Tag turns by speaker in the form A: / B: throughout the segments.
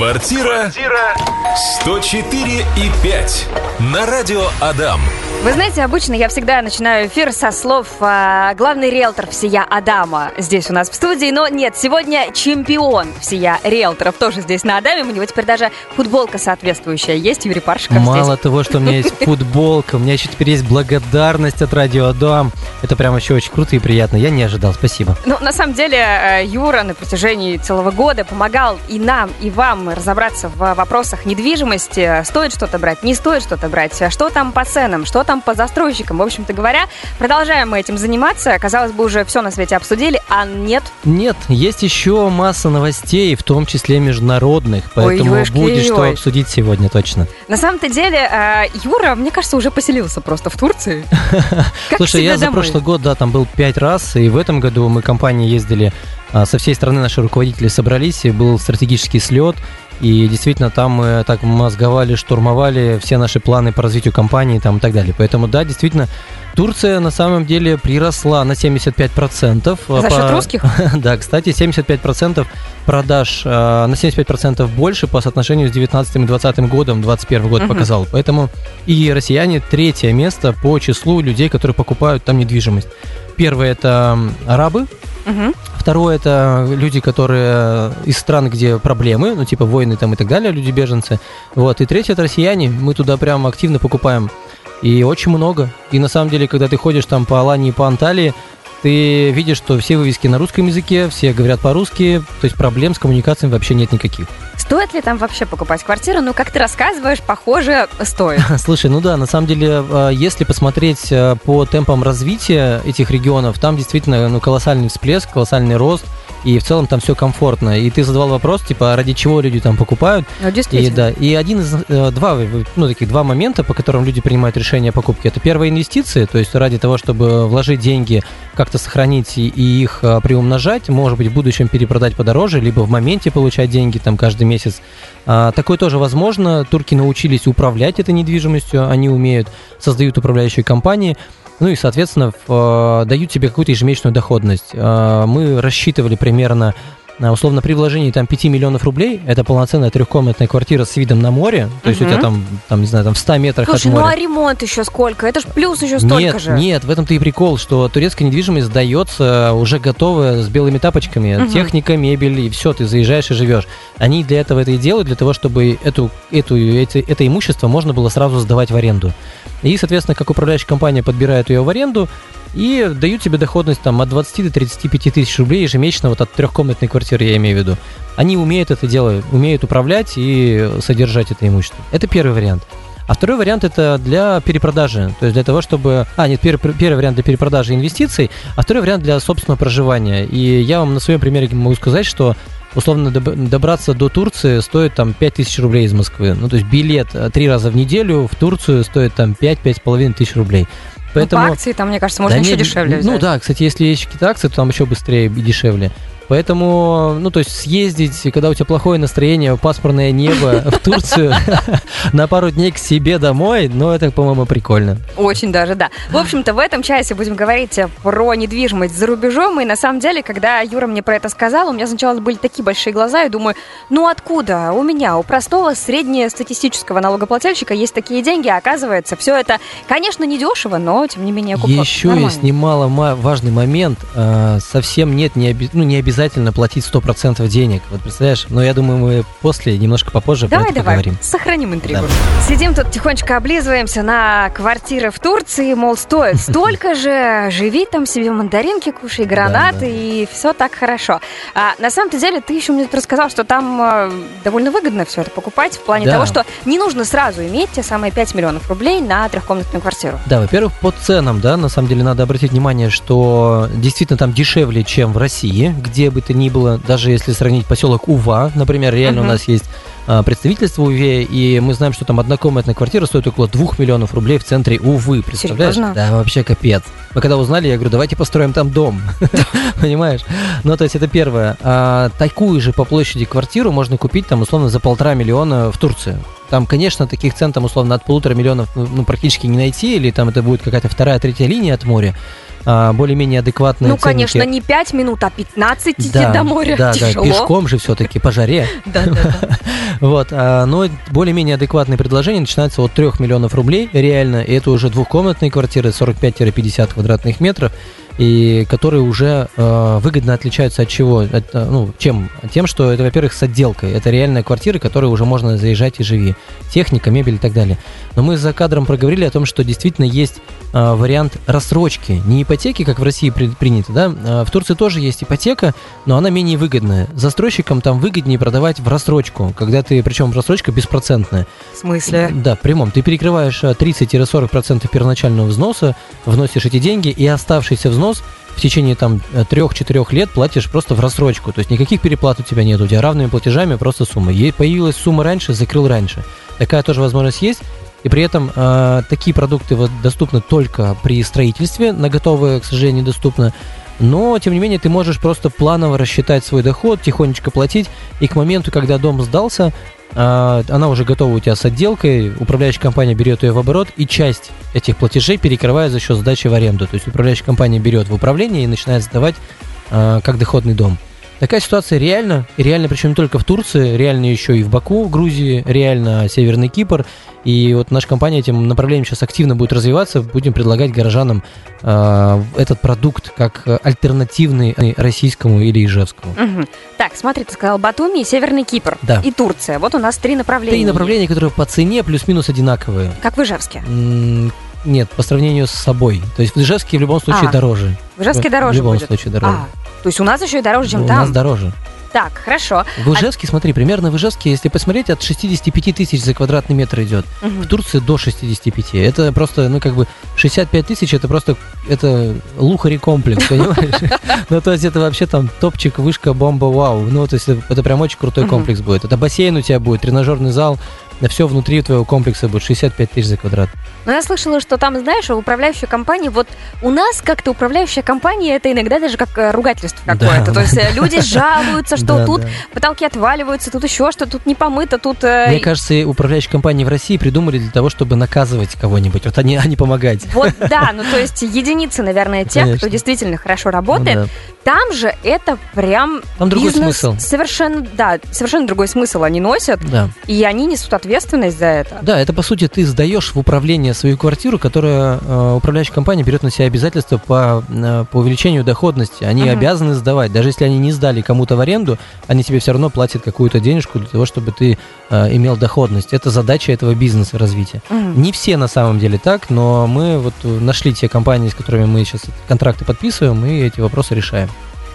A: Квартира 104 и 5 на радио Адам.
B: Вы знаете, обычно я всегда начинаю эфир со слов а, «Главный риэлтор всея Адама» здесь у нас в студии. Но нет, сегодня чемпион всея риэлторов тоже здесь на Адаме. У него теперь даже футболка соответствующая есть. Юрий Паршиков
C: Мало
B: здесь.
C: того, что у меня есть футболка, у меня еще теперь есть благодарность от Радио Адам. Это прям еще очень круто и приятно. Я не ожидал, спасибо.
B: Ну, на самом деле, э, Юра на протяжении целого года помогал и нам, и вам разобраться в вопросах недвижимости. Стоит что-то брать, не стоит что-то брать, что там по ценам, что там по застройщикам. В общем-то говоря, продолжаем мы этим заниматься. Казалось бы, уже все на свете обсудили, а нет.
C: Нет, есть еще масса новостей, в том числе международных, поэтому
B: ёшки,
C: будет что
B: ой.
C: обсудить сегодня точно.
B: На самом-то деле, э, Юра, мне кажется, уже поселился просто в Турции.
C: Слушай, я за прошлый год, да, там был пять раз, и в этом году мы компании ездили а, со всей страны, наши руководители собрались, и был стратегический слет, и действительно там мы так мозговали, штурмовали все наши планы по развитию компании там, и так далее. Поэтому, да, действительно, Турция на самом деле приросла на 75%. а,
B: За счет
C: по-
B: русских?
C: Да, кстати, 75% продаж, а, на 75% больше по соотношению с 19 и 20 годом, 21 год
B: Мгм.
C: показал. Поэтому и россияне третье место по числу людей, которые покупают там недвижимость. Первое это арабы,
B: Мгм.
C: Второе это люди, которые из стран, где проблемы, ну типа войны там и так далее, люди беженцы. Вот. И третье это россияне. Мы туда прям активно покупаем. И очень много. И на самом деле, когда ты ходишь там по Алании, по Анталии, ты видишь, что все вывески на русском языке, все говорят по-русски, то есть проблем с коммуникацией вообще нет никаких.
B: Стоит ли там вообще покупать квартиру? Ну, как ты рассказываешь, похоже, стоит.
C: Слушай, ну да, на самом деле, э, если посмотреть э, по темпам развития этих регионов, там действительно ну, колоссальный всплеск, колоссальный рост, и в целом там все комфортно. И ты задавал вопрос, типа, а ради чего люди там покупают?
B: Ну,
C: И да, и один из э, два, э, ну, таких два момента, по которым люди принимают решение о покупке. Это первое инвестиции, то есть ради того, чтобы вложить деньги, как-то сохранить и, и их э, приумножать, может быть, в будущем перепродать подороже, либо в моменте получать деньги там каждый месяц. А, такое тоже возможно. Турки научились управлять этой недвижимостью, они умеют, создают управляющие компании. Ну и, соответственно, в- э, дают тебе какую-то ежемесячную доходность. Э, Мы рассчитывали примерно а, условно при вложении там 5 миллионов рублей, это полноценная трехкомнатная квартира с видом на море, то есть у
B: Мгм.
C: тебя там, там, не знаю, там в 100 метрах
B: Слушай,
C: от
B: ну
C: моря.
B: а ремонт еще сколько? Это ж плюс еще столько
C: нет,
B: же.
C: нет, в этом-то и прикол, что турецкая недвижимость сдается уже готовая с белыми тапочками,
B: Мгм.
C: техника, мебель и все, ты заезжаешь и живешь. Они для этого это и делают, для того, чтобы эту, эту, эти- это имущество можно было сразу сдавать в аренду. И, соответственно, как управляющая компания подбирает ее в аренду и дают тебе доходность там от 20 до 35 тысяч рублей ежемесячно вот от трехкомнатной квартиры, я имею в виду. Они умеют это дело, умеют управлять и содержать это имущество. Это первый вариант. А второй вариант это для перепродажи, то есть для того, чтобы... А, нет, пер- первый вариант для перепродажи инвестиций, а второй вариант для собственного проживания. И я вам на своем примере могу сказать, что условно доб- добраться до Турции стоит там 5000 рублей из Москвы. Ну, то есть билет э, три раза в неделю в Турцию стоит там 5-5,5 тысяч рублей.
B: Ну,
C: Поэтому...
B: по акции там, мне кажется, можно
C: Да
B: еще
C: нет,
B: дешевле
C: Ну
B: взять.
C: да, кстати, если есть какие-то акции, то там еще быстрее и дешевле. Поэтому, ну, то есть съездить, когда у тебя плохое настроение, пасмурное небо в Турцию на пару дней к себе домой, ну, это, по-моему, прикольно.
B: Очень даже, да. В общем-то, в этом часе будем говорить про недвижимость за рубежом. И на самом деле, когда Юра мне про это сказал, у меня сначала были такие большие глаза, и думаю, ну откуда? У меня, у простого среднестатистического налогоплательщика есть такие деньги, а оказывается, все это, конечно, недешево, но тем не менее купон.
C: Еще
B: Нормально.
C: есть немало ма- важный момент. э, совсем нет, не, оби- ну, не обязательно платить 100% денег. Вот представляешь? Но я думаю, мы после, немножко попозже про
B: Давай,
C: это
B: давай,
C: поговорим.
B: сохраним интригу.
C: Да.
B: Сидим тут тихонечко облизываемся на квартиры в Турции, мол, стоит столько же, живи там себе мандаринки, кушай гранаты,
C: Да, да.
B: и все так хорошо. А на самом-то деле ты еще мне рассказал, что там э, довольно выгодно все это покупать, в плане
C: Да.
B: того, что не нужно сразу иметь те самые 5 миллионов рублей на трехкомнатную квартиру.
C: Да, во-первых, по ценам, да, на самом деле надо обратить внимание, что действительно там дешевле, чем в России, где бы то ни было, даже если сравнить поселок Ува, например, реально
B: Мгм.
C: у нас есть а, представительство Уве, и мы знаем, что там однокомнатная квартира стоит около 2 миллионов рублей в центре Увы, представляешь?
B: Серьезно?
C: Да, вообще капец. Мы когда узнали, я говорю, давайте построим там дом, понимаешь? Ну, то есть это первое. А, такую же по площади квартиру можно купить там условно за полтора миллиона в Турции. Там, конечно, таких цен там условно от полутора миллионов ну, ну, практически не найти, или там это будет какая-то вторая, третья линия от моря. А, более-менее адекватные
B: Ну,
C: ценники.
B: конечно, не 5 минут, а 15 идти
C: да,
B: до моря.
C: Да, да,
B: Тяжело.
C: пешком же все-таки, по жаре.
B: Да, да, да.
C: Вот, а, но более-менее адекватные предложения начинаются от 3 миллионов рублей, реально, и это уже двухкомнатные квартиры, 45-50 квадратных метров, и которые уже э, выгодно отличаются от чего? От, э, ну, чем? Тем, что это, во-первых, с отделкой. Это реальные квартиры, которые уже можно заезжать и живи. Техника, мебель и так далее. Но мы за кадром проговорили о том, что действительно есть э, вариант рассрочки. Не ипотеки, как в России при, принято, да? А в Турции тоже есть ипотека, но она менее выгодная. Застройщикам там выгоднее продавать в рассрочку, когда ты, причем рассрочка беспроцентная.
B: В смысле?
C: Да, в прямом. Ты перекрываешь э, 30-40% первоначального взноса, вносишь эти деньги, и оставшийся взнос в течение там 3-4 лет платишь просто в рассрочку. То есть никаких переплат у тебя нет, у тебя равными платежами просто сумма. Ей появилась сумма раньше, закрыл раньше. Такая тоже возможность есть. И при этом э, такие продукты вот доступны только при строительстве, на готовые, к сожалению, недоступно. Но, тем не менее, ты можешь просто планово рассчитать свой доход, тихонечко платить, и к моменту, когда дом сдался, она уже готова у тебя с отделкой, управляющая компания берет ее в оборот, и часть этих платежей перекрывает за счет сдачи в аренду. То есть управляющая компания берет в управление и начинает сдавать а, как доходный дом. Такая ситуация реальна, и реально причем не только в Турции, реально еще и в Баку, в Грузии, реально Северный Кипр. И вот наша компания этим направлением сейчас активно будет развиваться, будем предлагать горожанам э, этот продукт как альтернативный российскому или ижевскому.
B: Мгм. Так, смотри, ты сказал Батуми, Северный Кипр
C: Да.
B: и Турция. Вот у нас три направления.
C: Три направления, которые по цене плюс-минус одинаковые.
B: Как в Ижевске.
C: М, Нет, по сравнению с собой. То есть в Ижевске в любом случае
B: А,
C: дороже.
B: В Ижевске
C: В
B: дороже
C: любом
B: будет.
C: случае дороже.
B: А, то есть у нас еще и дороже, чем
C: У
B: там.
C: нас дороже.
B: Так, хорошо.
C: В Ижевске, смотри, примерно в Ижевске, если посмотреть, от 65 тысяч за квадратный метр идет.
B: Мгм.
C: В Турции до 65. Это просто, ну, как бы, 65 тысяч, это просто, это лухари комплекс, понимаешь? Ну, то есть это вообще там топчик, вышка, бомба, вау. Ну, то есть это прям очень крутой комплекс будет. Это бассейн у тебя будет, тренажерный зал, на все внутри твоего комплекса будет 65 тысяч за квадрат.
B: Но я слышала, что там, знаешь, у управляющей компании, вот у нас как-то управляющая компания, это иногда даже как э, ругательство
C: Да,
B: какое-то. То
C: да.
B: есть э, люди жалуются, что
C: Да,
B: тут
C: да.
B: потолки отваливаются, тут еще что, тут не помыто, тут... э,
C: Мне кажется, управляющие компании в России придумали для того, чтобы наказывать кого-нибудь, вот они, а не помогать.
B: Вот да, ну то есть единицы, наверное, тех,
C: Конечно.
B: кто действительно хорошо
C: Ну
B: работает.
C: да.
B: Там же это прям
C: Там другой
B: бизнес
C: смысл.
B: Совершенно, да, совершенно другой смысл они носят,
C: Да.
B: и они несут ответственность за это.
C: Да, это по сути ты сдаешь в управление свою квартиру, которая э, управляющая компания берет на себя обязательства по, э, по увеличению доходности. Они
B: Мгм.
C: обязаны сдавать. Даже если они не сдали кому-то в аренду, они тебе все равно платят какую-то денежку для того, чтобы ты э, имел доходность. Это задача этого бизнеса развития.
B: Мгм.
C: Не все на самом деле так, но мы вот э, нашли те компании, с которыми мы сейчас контракты подписываем, и эти вопросы решаем.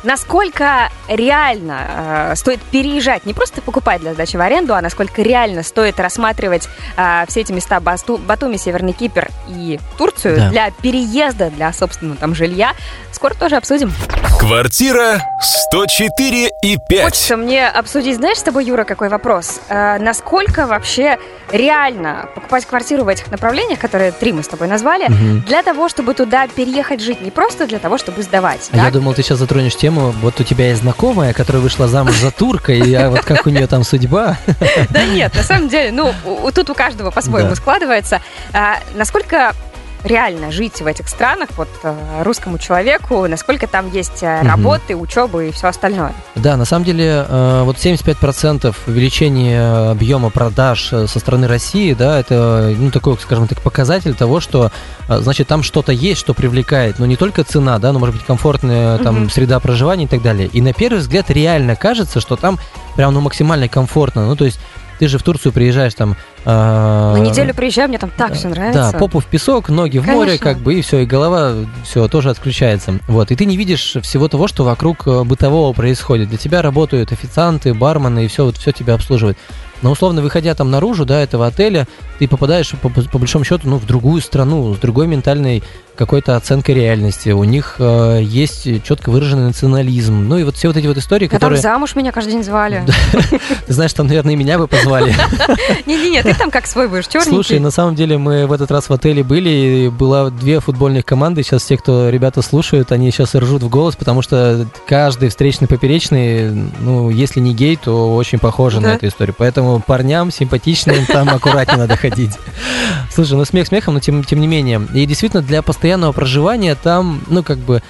B: Насколько реально э, стоит переезжать, не просто покупать для сдачи в аренду, а насколько реально стоит рассматривать э, все эти места Басту- Батуми, Северный Кипр и Турцию
C: Да.
B: для переезда, для собственного там жилья, скоро тоже обсудим.
A: Квартира 104 и 5.
B: Хочется мне обсудить, знаешь, с тобой, Юра, какой вопрос? Э, насколько вообще реально покупать квартиру в этих направлениях, которые три мы с тобой назвали,
C: Мгм.
B: для того, чтобы туда переехать жить, не просто для того, чтобы сдавать.
C: А я думал, ты сейчас затронешь тему, вот у тебя есть знакомая, которая вышла замуж за турка, и а вот как у нее там судьба.
B: Да нет, на самом деле, ну, тут у каждого по-своему складывается. А, насколько реально жить в этих странах, вот э, русскому человеку, насколько там есть э, работы, учебы и все остальное.
C: Да, на самом деле, э, вот 75% увеличения объема продаж со стороны России, да, это, ну, такой, скажем так, показатель того, что, значит, там что-то есть, что привлекает, но не только цена, да, но, может быть, комфортная там
B: Мгм.
C: среда проживания и так далее. И на первый взгляд реально кажется, что там прям, ну, максимально комфортно. Ну, то есть ты же в Турцию приезжаешь там... э,
B: На неделю приезжаю, мне там так все нравится.
C: Да, попу в песок, ноги в море,
B: Конечно.
C: как бы, и все, и голова, все, тоже отключается. Вот, и ты не видишь всего того, что вокруг э, бытового происходит. Для тебя работают официанты, бармены, и все, вот все тебя обслуживает. Но условно, выходя там наружу, да, этого отеля, ты попадаешь, по, по большому счету, ну, в другую страну, с другой ментальной какой-то оценкой реальности. У них э, есть четко выраженный национализм. Ну, и вот все вот эти вот истории,
B: А там
C: которые...
B: замуж меня каждый день звали.
C: Ты знаешь, там, наверное, и меня бы позвали.
B: Не-не-не, ты там как свой будешь, черненький.
C: Слушай, на самом деле мы в этот раз в отеле были, и было две футбольных команды. Сейчас те, кто ребята слушают, они сейчас ржут в голос, потому что каждый встречный поперечный, ну, если не гей, то очень похоже на эту историю. Поэтому поэтому парням симпатичным там аккуратнее надо ходить. Слушай, ну смех смехом, но тем, тем не менее. И действительно, для постоянного проживания там, ну, как бы,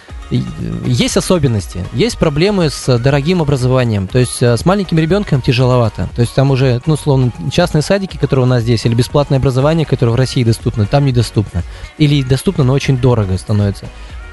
C: есть особенности, есть проблемы с дорогим образованием, то есть э, с маленьким ребенком тяжеловато, то есть там уже, ну, словно частные садики, которые у нас здесь, или бесплатное образование, которое в России доступно, там недоступно, или доступно, но очень дорого становится.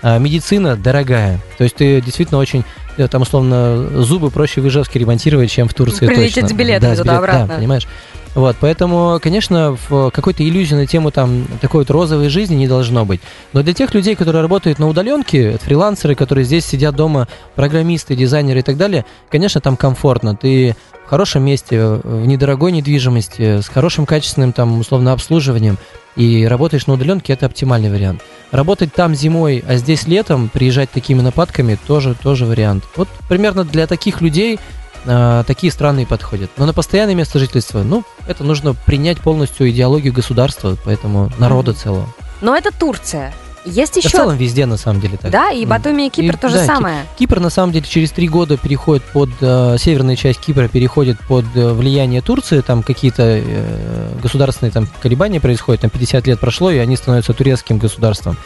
C: А медицина дорогая, то есть ты действительно очень э, там условно зубы проще в Ижевске ремонтировать, чем в Турции
B: Прилететь
C: точно.
B: с билетами
C: да,
B: туда-обратно.
C: Да, понимаешь? Вот, поэтому, конечно, в какой-то иллюзии на тему там такой вот розовой жизни не должно быть. Но для тех людей, которые работают на удаленке, фрилансеры, которые здесь сидят дома, программисты, дизайнеры и так далее, конечно, там комфортно. Ты в хорошем месте, в недорогой недвижимости, с хорошим качественным там условно обслуживанием и работаешь на удаленке, это оптимальный вариант. Работать там зимой, а здесь летом, приезжать такими нападками, тоже, тоже вариант. Вот примерно для таких людей э, такие страны подходят. Но на постоянное место жительства, ну, это нужно принять полностью идеологию государства, поэтому народа целого.
B: Но это Турция. Есть
C: Да
B: еще...
C: в целом везде на самом деле так.
B: Да, и. Батуми и Кипр
C: И-
B: то же
C: да,
B: самое.
C: Кипр на самом деле через три года переходит под э, северная часть Кипра переходит под э, влияние Турции, там какие-то э, государственные там колебания происходят, там 50 лет прошло и они становятся турецким государством,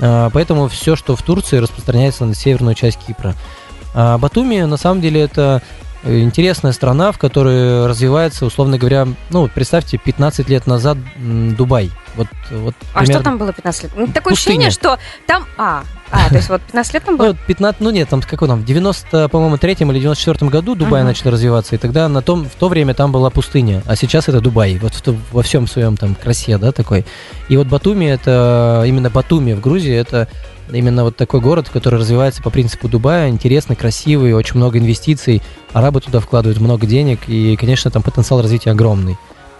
C: Э, поэтому все, что в Турции, распространяется на северную часть Кипра. А Батуми на самом деле это интересная страна, в которой развивается, условно говоря, ну представьте, 15 лет назад Дубай. Вот, вот
B: А
C: примерно-
B: что там было 15 лет? Ну, такое
C: Пустыня.
B: ощущение, что там... А, а, то есть вот 15 лет там
C: Ну,
B: было?
C: вот 15, ну нет, там какой там, в 90, по-моему, третьем или 94 году Дубай
B: Мгм.
C: начал развиваться, и тогда на том, в то время там была пустыня, а сейчас это Дубай, вот в во всем своем там красе, да, такой. И вот Батуми, это именно Батуми в Грузии, это именно вот такой город, который развивается по принципу Дубая, интересный, красивый, очень много инвестиций, арабы туда вкладывают много денег, и, конечно, там потенциал развития огромный.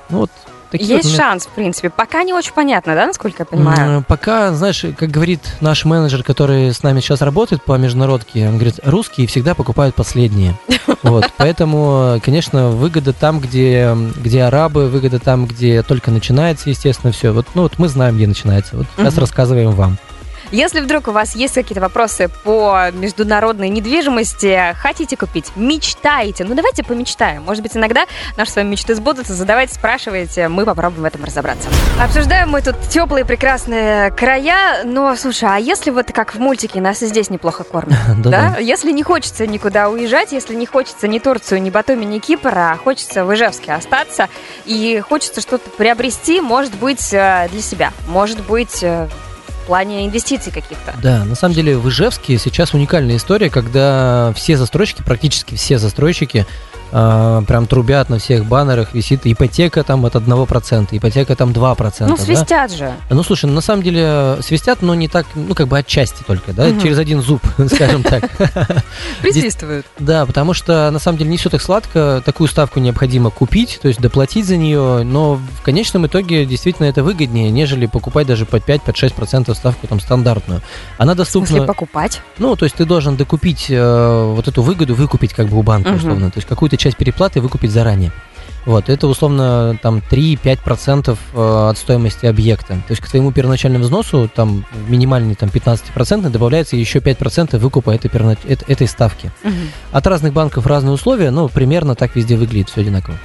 C: Ну вот такие вот
B: Есть
C: моменты.
B: шанс, в принципе. Пока не очень понятно, да, насколько я понимаю?
C: Пока, знаешь, как говорит наш менеджер, который с нами сейчас работает по международке, он говорит, русские всегда покупают последние. Вот, поэтому, конечно, выгода там, где, где арабы, выгода там, где только начинается, естественно, все. Вот, ну вот мы знаем, где начинается. Вот сейчас рассказываем вам.
B: Если вдруг у вас есть какие-то вопросы по международной недвижимости, хотите купить, мечтаете, ну давайте помечтаем. Может быть, иногда наши с вами мечты сбудутся. Задавайте, спрашивайте, мы попробуем в этом разобраться. Обсуждаем мы тут теплые прекрасные края, но, слушай, а если вот как в мультике нас и здесь неплохо кормят? Да? Если не хочется никуда уезжать, если не хочется ни Турцию, ни Батуми, ни Кипр, а хочется в Ижевске остаться и хочется что-то приобрести, может быть, э, для себя, может быть, э, в плане инвестиций каких-то.
C: Да, на самом деле в Ижевске сейчас уникальная история, когда все застройщики, практически все застройщики, а, прям трубят на всех баннерах, висит ипотека там от 1%, ипотека там 2%.
B: Ну,
C: да?
B: свистят же.
C: Ну, слушай, на самом деле свистят, но не так, ну, как бы отчасти только, да,
B: Мгм.
C: через один зуб, скажем так.
B: Присвистывают.
C: Да, потому что, на самом деле, не все так сладко, такую ставку необходимо купить, то есть доплатить за нее, но в конечном итоге действительно это выгоднее, нежели покупать даже под 5-6% ставку там стандартную. Она
B: В
C: доступна...
B: смысле, покупать?
C: Ну, то есть ты должен докупить э, вот эту выгоду, выкупить как бы у банка,
B: Мгм.
C: условно. То есть какую-то часть переплаты выкупить заранее. Вот, это условно там 3-5% э, от стоимости объекта. То есть к твоему первоначальному взносу, там минимальный там 15% добавляется еще 5% выкупа этой, эт- этой ставки.
B: Мгм.
C: От разных банков разные условия, но примерно так везде выглядит, все одинаково.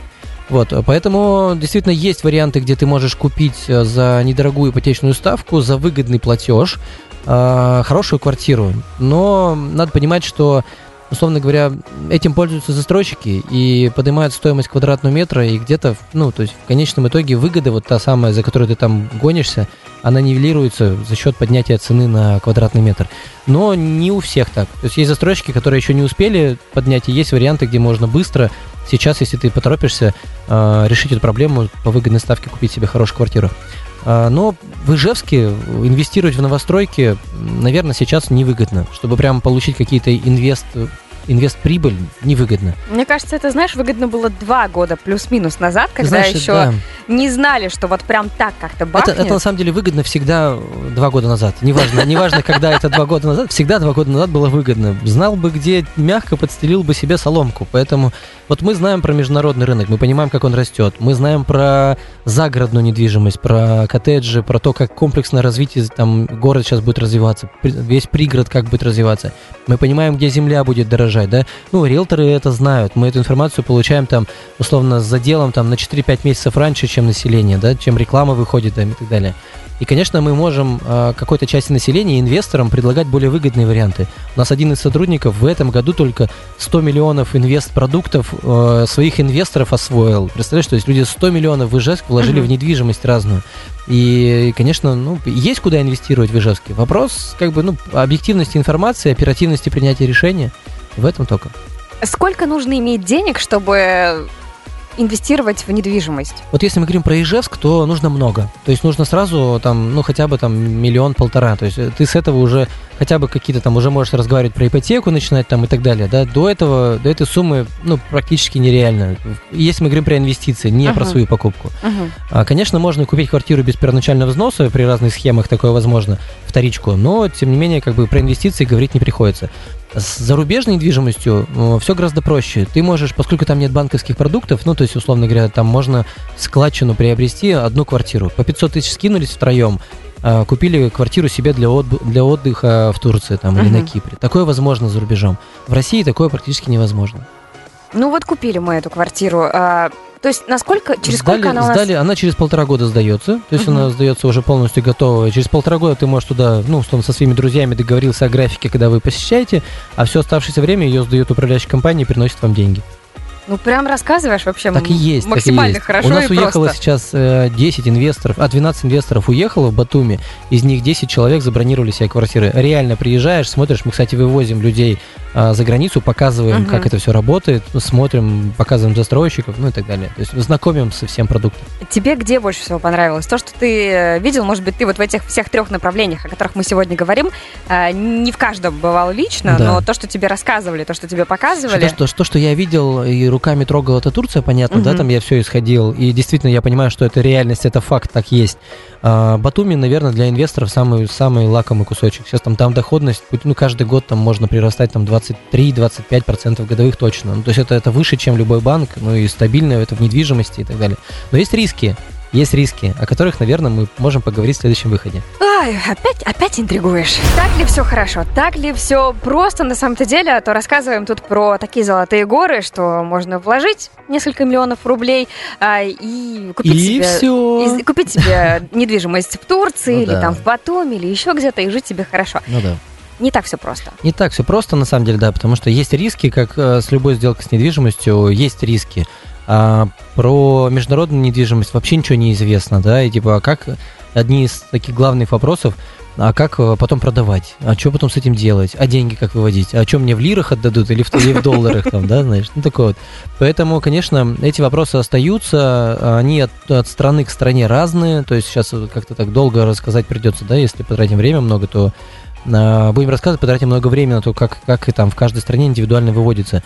C: Вот, поэтому действительно есть варианты, где ты можешь купить э, за недорогую ипотечную ставку, за выгодный платеж, э, хорошую квартиру. Но надо понимать, что, условно говоря, этим пользуются застройщики и поднимают стоимость квадратного метра, и где-то, ну, то есть в конечном итоге выгода, вот та самая, за которую ты там гонишься, она нивелируется за счет поднятия цены на квадратный метр. Но не у всех так. То есть есть застройщики, которые еще не успели поднять, и есть варианты, где можно быстро, сейчас, если ты поторопишься, э, решить эту проблему по выгодной ставке, купить себе хорошую квартиру. А, Но в Ижевске инвестировать в новостройки, наверное, сейчас невыгодно. Чтобы прям получить какие-то инвест, инвест-прибыль, невыгодно.
B: Мне кажется, это, знаешь, выгодно было два года плюс-минус назад, когда
C: знаешь,
B: еще
C: да,
B: не знали, что вот прям так как-то бахнет.
C: Это, это на самом деле выгодно всегда э, два года назад. Неважно, неважно, когда это два года назад, всегда два года назад было выгодно. Знал бы, где мягко подстелил бы себе соломку. Поэтому вот мы знаем про международный рынок, мы понимаем, как он растет. Мы знаем про загородную недвижимость, про коттеджи, про то, как комплексное развитие, там город сейчас будет развиваться, весь пригород как будет развиваться. Мы понимаем, где земля будет дорожать, да. Ну, риэлторы это знают. Мы эту информацию получаем там, условно, с заделом там на 4-5 месяцев раньше, чем население, да, чем реклама выходит там, и так далее. И, конечно, мы можем э, какой-то части населения, инвесторам, предлагать более выгодные варианты. У нас один из сотрудников в этом году только 100 миллионов инвест-продуктов э, своих инвесторов освоил. Представляешь, то есть люди 100 миллионов в Ижевск вложили в недвижимость разную. И, конечно, ну, есть куда инвестировать в Ижевске. Вопрос, как бы, ну, объективности информации, оперативности принятия решения. В этом только.
B: Сколько нужно иметь денег, чтобы инвестировать в недвижимость?
C: Вот если мы говорим про Ижевск, то нужно много. То есть нужно сразу там, ну, хотя бы там миллион-полтора. То есть э, ты с этого уже хотя бы какие-то там уже можешь разговаривать про ипотеку, начинать там и так далее. Да? До этого, до этой суммы, ну, практически нереально. Если мы говорим про инвестиции, не uh-huh. про свою покупку. Uh-huh. А, конечно, можно купить квартиру без первоначального взноса, при разных схемах такое возможно, вторичку, но, тем не менее, как бы про инвестиции говорить не приходится. С зарубежной недвижимостью все гораздо проще. Ты можешь, поскольку там нет банковских продуктов, ну, то есть, условно говоря, там можно складчину приобрести одну квартиру. По 500 тысяч скинулись втроем, э, купили квартиру себе для, отд- для отдыха в Турции там, или на Кипре. Такое возможно за рубежом. В России такое практически невозможно.
B: Ну вот купили мы эту квартиру. То есть насколько, через
C: сдали,
B: сколько она у
C: нас... Сдали, она через полтора года сдается, то есть uh-huh. она сдается уже полностью готовая. Через полтора года ты можешь туда, ну, условно, со своими друзьями договорился о графике, когда вы посещаете, а все оставшееся время ее сдает управляющая компания и приносит вам деньги.
B: Ну, прям рассказываешь вообще
C: так и есть,
B: максимально
C: так и есть.
B: хорошо
C: У нас
B: и
C: уехало
B: просто.
C: сейчас э, 10 инвесторов, а 12 инвесторов уехало в Батуми, из них 10 человек забронировали себе квартиры. Реально приезжаешь, смотришь, мы, кстати, вывозим людей за границу, показываем,
B: Мгм.
C: как это все работает, смотрим, показываем застройщиков, ну и так далее. То есть знакомим со всем продуктом.
B: Тебе где больше всего понравилось? То, что ты э, видел, может быть, ты вот в этих всех трех направлениях, о которых мы сегодня говорим, э, не в каждом бывал лично,
C: Да.
B: но то, что тебе рассказывали, то, что тебе показывали.
C: То, что, что, что я видел и руками трогал, это Турция, понятно, да,
B: Мгм.
C: там я все исходил. И действительно, я понимаю, что это реальность, это факт, так есть. А, Батуми, наверное, для инвесторов самый, самый лакомый кусочек. Сейчас там, там доходность, ну, каждый год там можно прирастать там 23-25% годовых точно. Ну, то есть это, это выше, чем любой банк, ну и стабильно это в недвижимости и так далее. Но есть риски. Есть риски, о которых, наверное, мы можем поговорить в следующем выходе.
B: Ай, опять, опять интригуешь. Так ли все хорошо? Так ли все просто на самом-то деле? А то рассказываем тут про такие золотые горы, что можно вложить несколько миллионов рублей а, и купить
C: и
B: себе...
C: все.
B: и купить себе недвижимость в Турции
C: Ну
B: или
C: да.
B: там в Батуми или еще где-то и жить себе хорошо.
C: Ну да.
B: Не так все просто.
C: Не так все просто, на самом деле, да, потому что есть риски, как э, с любой сделкой с недвижимостью, есть риски. А про международную недвижимость вообще ничего не известно, да, и типа, а как одни из таких главных вопросов, а как э, потом продавать, а что потом с этим делать, а деньги как выводить, а что мне в лирах отдадут или в, или в долларах там, да, знаешь, ну такое вот. Поэтому, конечно, эти вопросы остаются, они от, от страны к стране разные, то есть сейчас как-то так долго рассказать придется, да, если потратим время много, то будем рассказывать, потратим много времени на то, как, как и там в каждой стране индивидуально выводится.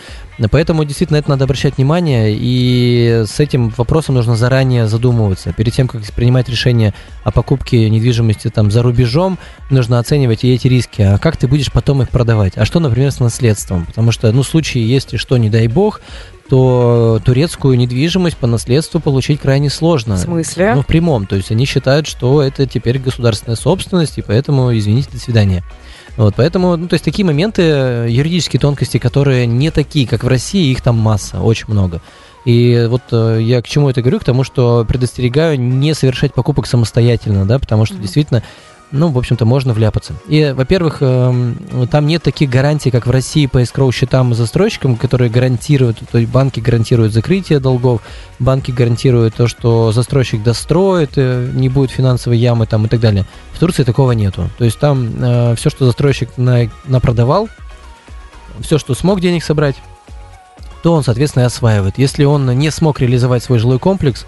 C: Поэтому действительно это надо обращать внимание, и с этим вопросом нужно заранее задумываться. Перед тем, как принимать решение о покупке недвижимости там за рубежом, нужно оценивать и эти риски. А как ты будешь потом их продавать? А что, например, с наследством? Потому что, ну, в случае, если что, не дай бог, то турецкую недвижимость по наследству получить крайне сложно.
B: В смысле?
C: Ну, в прямом. То есть они считают, что это теперь государственная собственность, и поэтому, извините, до свидания. Вот, поэтому, ну, то есть такие моменты, э, юридические тонкости, которые не такие, как в России, их там масса, очень много. И вот э, я к чему это говорю? К тому, что предостерегаю не совершать покупок самостоятельно, да, потому что
B: Мгм.
C: действительно, ну, в общем-то, можно вляпаться. И, во-первых, эм, там нет таких гарантий, как в России по escrow счетам и застройщикам, которые гарантируют, то есть банки гарантируют закрытие долгов, банки гарантируют то, что застройщик достроит, э, не будет финансовой ямы там и так далее. В Турции такого нету. То есть там все, что застройщик на, напродавал, все, что смог денег собрать, то он, соответственно, и осваивает. Если он не смог реализовать свой жилой комплекс,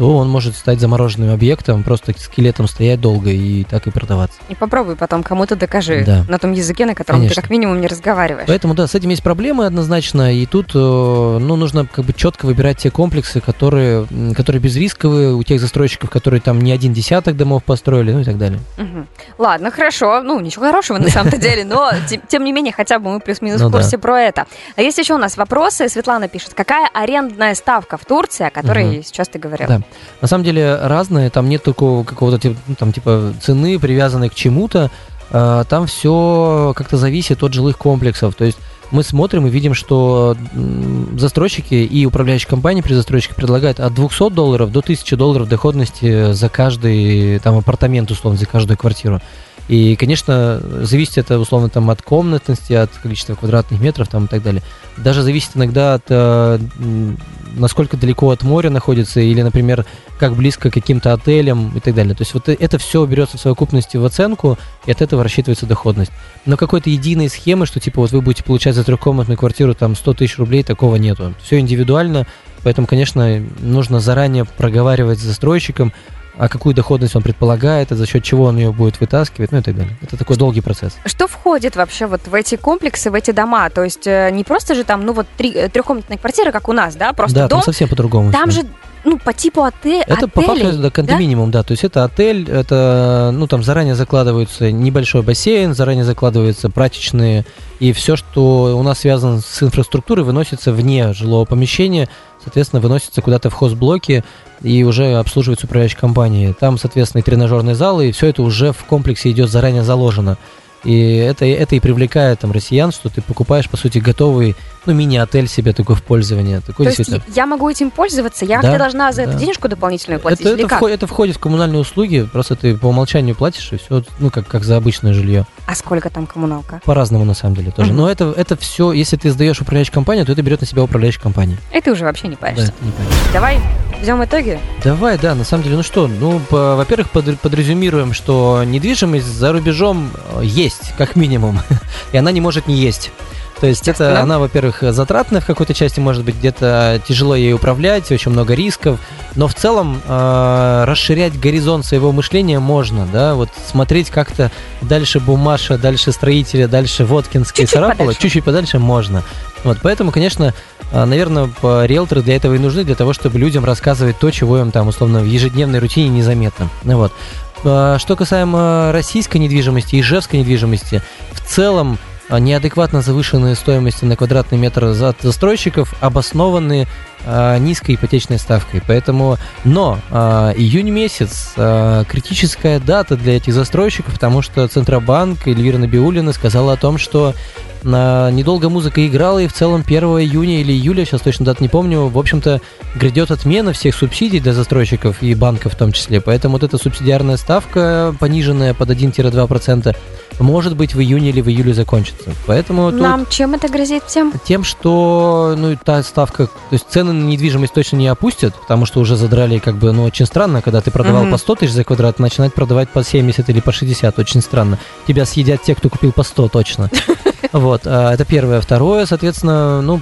C: то он может стать замороженным объектом, просто скелетом стоять долго и так и продаваться.
B: И попробуй потом кому-то докажи
C: Да.
B: на том языке, на котором
C: Конечно.
B: ты как минимум не разговариваешь.
C: Поэтому, да, с этим есть проблемы однозначно, и тут, э, ну, нужно как бы четко выбирать те комплексы, которые, которые безрисковые, у тех застройщиков, которые там не один десяток домов построили, ну и так далее.
B: Мгм. Ладно, хорошо. Ну, ничего хорошего на самом-то деле, но те- тем не менее, хотя бы мы плюс-минус
C: Ну
B: в курсе про это. А есть еще у нас вопросы. Светлана пишет, какая арендная ставка в Турции, о которой сейчас ты говорил?
C: На самом деле разные, там нет такого какого-то ну, там, типа цены, привязанной к чему-то. А, Там все как-то зависит от жилых комплексов. То есть мы смотрим и видим, что застройщики и управляющие компании при застройщике предлагают от 200 долларов до 1000 долларов доходности за каждый там апартамент, условно, за каждую квартиру. И, конечно, зависит это, условно, там, от комнатности, от количества квадратных метров там, и так далее. Даже зависит иногда от э, насколько далеко от моря находится, или, например, как близко к каким-то отелям и так далее. То есть вот э- это все берется в совокупности в оценку, и от этого рассчитывается доходность. Но какой-то единой схемы, что типа вот вы будете получать за трехкомнатную квартиру там 100 тысяч рублей, такого нету. Все индивидуально, поэтому, конечно, нужно заранее проговаривать с застройщиком, а какую доходность он предполагает, а за счет чего он ее будет вытаскивать, ну и так далее. Это такой долгий процесс.
B: Что входит вообще вот в эти комплексы, в эти дома? То есть э, не просто же там, ну вот три, э, трехкомнатная квартира, как у нас, да, просто
C: да,
B: дом.
C: там совсем по-другому.
B: Там
C: всё.
B: же, ну, по типу оте-
C: Это по факту
B: отелей,
C: да, кондоминиум, да? То есть это отель, это, ну, там заранее закладывается небольшой бассейн, заранее закладываются прачечные, и все, что у нас связано с инфраструктурой, выносится вне жилого помещения, соответственно, выносится куда-то в хозблоки и уже обслуживается управляющей компанией. Там, соответственно, и тренажерные залы, и все это уже в комплексе идет заранее заложено. И это, это и привлекает там россиян, что ты покупаешь, по сути, готовый, ну, мини-отель себе такой в пользование. Такой
B: То есть
C: действительно.
B: я могу этим пользоваться? Я
C: Да,
B: должна за это
C: да.
B: денежку дополнительную платить?
C: Это,
B: или
C: это,
B: как?
C: входит, это входит в коммунальные услуги, просто ты по умолчанию платишь, и все, ну, как, как за обычное жилье.
B: А сколько там коммуналка?
C: По-разному, на самом деле, тоже.
B: Мгм.
C: Но это, это все, если ты сдаешь управляющую компанию, то это берет на себя управляющая компания.
B: И ты уже вообще не
C: Да,
B: паришься.
C: это не понятно.
B: Давай взем итоги.
C: Давай, да, на самом деле, ну что, ну, по- во-первых, под- подрезюмируем, что недвижимость за рубежом э, есть, как минимум, и она не может не есть. То есть это
B: Естественно.
C: она, во-первых, затратная в какой-то части, может быть, где-то тяжело ей управлять, очень много рисков, но в целом э, расширять горизонт своего мышления можно, да, вот смотреть как-то дальше Бумаша, дальше строителя, дальше Воткинский,
B: Чуть-чуть подальше.
C: чуть-чуть подальше можно. Вот, поэтому, конечно, наверное, риэлторы для этого и нужны, для того, чтобы людям рассказывать то, чего им там, условно, в ежедневной рутине незаметно. Ну Вот. А, Что касаемо российской недвижимости, ижевской недвижимости, в целом неадекватно завышенные стоимости на квадратный метр за- застройщиков обоснованы низкой ипотечной ставкой. Поэтому, но а, июнь месяц а, критическая дата для этих застройщиков, потому что Центробанк Эльвира Набиулина сказала о том, что недолго музыка играла, и в целом 1 июня или июля, сейчас точно дат не помню, в общем-то, грядет отмена всех субсидий для застройщиков и банков в том числе. Поэтому вот эта субсидиарная ставка, пониженная под 1-2%, может быть в июне или в июле закончится. Поэтому тут
B: Нам чем это грозит всем?
C: тем, что ну, та ставка, то есть цены на недвижимость точно не опустят, потому что уже задрали, как бы, ну, очень странно, когда ты продавал
B: Мгм.
C: по 100 тысяч за квадрат, начинать продавать по 70 или по 60, очень странно. Тебя съедят те, кто купил по 100 точно. Вот, а, это первое. Второе, соответственно, ну,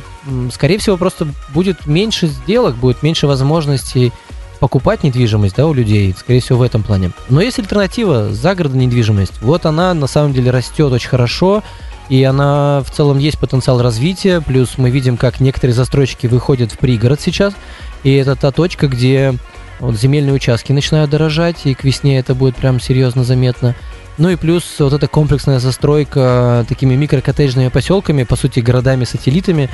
C: скорее всего, просто будет меньше сделок, будет меньше возможностей покупать недвижимость, да, у людей, скорее всего, в этом плане. Но есть альтернатива, загородная недвижимость. Вот она, на самом деле, растет очень хорошо, и она в целом есть потенциал развития, плюс мы видим, как некоторые застройщики выходят в пригород сейчас, и это та точка, где вот земельные участки начинают дорожать, и к весне это будет прям серьезно заметно. Ну и плюс вот эта комплексная застройка такими микрокоттеджными поселками, по сути, городами-сателлитами,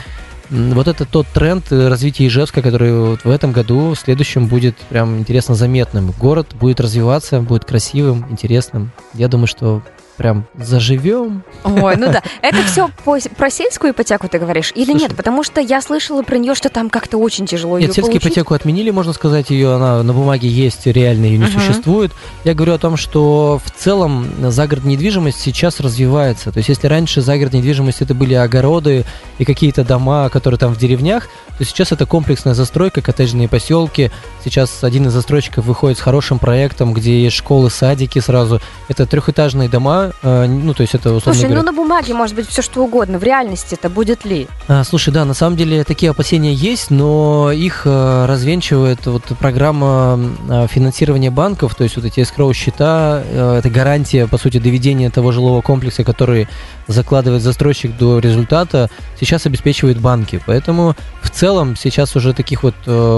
C: вот это тот тренд развития Ижевска, который вот в этом году, в следующем будет прям интересно заметным. Город будет развиваться, будет красивым, интересным. Я думаю, что прям заживем.
B: Ой, ну да. Это все про сельскую ипотеку ты говоришь или
C: Слушай.
B: нет? Потому что я слышала про нее, что там как-то очень тяжело ее
C: Нет, сельскую
B: получить.
C: ипотеку отменили, можно сказать, ее она на бумаге есть, реально ее не
B: Мгм.
C: существует. Я говорю о том, что в целом загородная недвижимость сейчас развивается. То есть, если раньше загородная недвижимость это были огороды и какие-то дома, которые там в деревнях, то сейчас это комплексная застройка, коттеджные поселки Сейчас один из застройщиков выходит с хорошим проектом, где есть школы, садики сразу. Это трехэтажные дома, э, ну, то есть это, условно
B: Слушай,
C: говоря...
B: ну на бумаге может быть все что угодно. В реальности это будет ли?
C: А, слушай, да, на самом деле такие опасения есть, но их э, развенчивает вот программа э, финансирования банков, то есть вот эти escrow счета, э, это гарантия, по сути, доведения того жилого комплекса, который закладывает застройщик до результата, сейчас обеспечивают банки. Поэтому в целом сейчас уже таких вот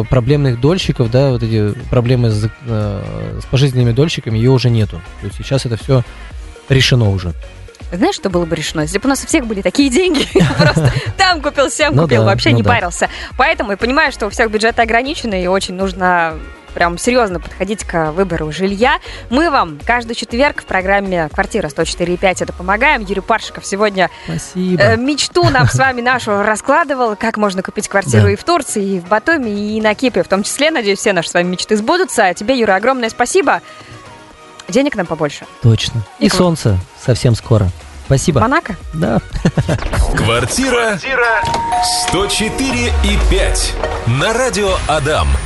C: проблемных дольщиков, да, вот эти проблемы с, с пожизненными дольщиками, ее уже нету. То есть сейчас это все решено уже.
B: Знаешь, что было бы решено? Если бы у нас у всех были такие деньги, просто там купил, всем
C: Ну
B: купил, вообще
C: ну
B: не парился. Поэтому я понимаю, что у всех бюджеты ограничены, и очень нужно прям серьезно подходить к выбору жилья. Мы вам каждый четверг в программе «Квартира 104.5» это помогаем. Юрий Паршиков сегодня
C: Спасибо.
B: э, мечту нам с вами нашу раскладывал, как можно купить квартиру
C: Да.
B: и в Турции, и в Батуми, и на Кипре в том числе. Надеюсь, все наши с вами мечты сбудутся. А тебе, Юра, огромное спасибо. Денег нам побольше.
C: Точно.
B: И
C: И солнце совсем скоро. Спасибо.
B: Монако?
C: Да.
A: Квартира 104 и 5 на радио Адам.